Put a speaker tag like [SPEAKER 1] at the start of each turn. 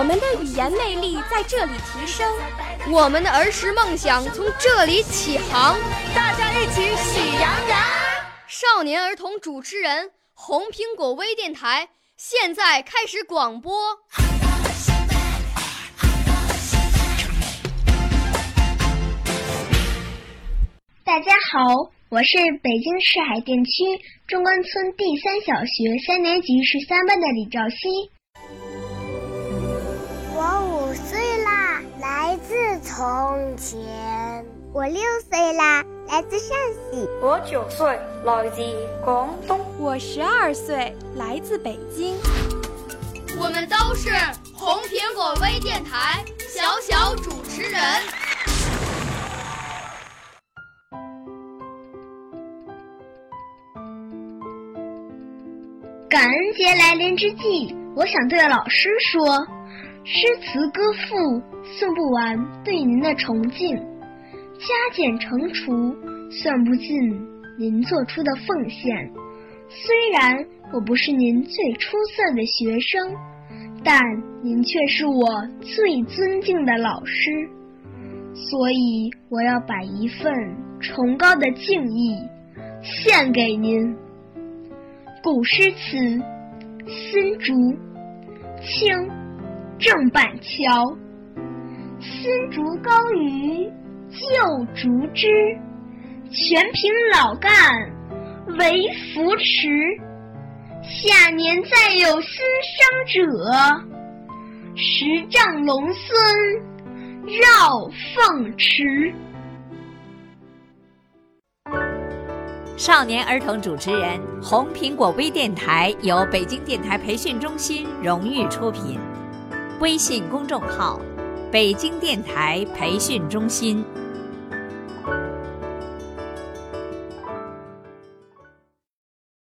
[SPEAKER 1] 我们的语言魅力在这里提升，
[SPEAKER 2] 我们的儿时梦想从这里起航。
[SPEAKER 3] 大家一起喜羊羊。
[SPEAKER 2] 少年儿童主持人，红苹果微电台现在开始广播。
[SPEAKER 4] 大家好，我是北京市海淀区中关村第三小学三年级十三班的李兆熙。
[SPEAKER 5] 从前；
[SPEAKER 6] 我六岁啦，来自陕西；
[SPEAKER 7] 我九岁，来自广东；
[SPEAKER 1] 我十二岁，来自北京。
[SPEAKER 2] 我们都是红苹果微电台小小主持人。
[SPEAKER 4] 感恩节来临之际，我想对老师说：诗词歌赋送不完对您的崇敬，加减乘除算不尽您做出的奉献。虽然我不是您最出色的学生，但您却是我最尊敬的老师，所以我要把一份崇高的敬意献给您。古诗词，新竹，清，郑板桥。新竹高于旧竹枝，全凭老干为扶持。下年再有新生者，十丈龙孙绕凤池。
[SPEAKER 8] 少年儿童主持人，红苹果微电台由北京电台培训中心荣誉出品，微信公众号：北京电台培训中心。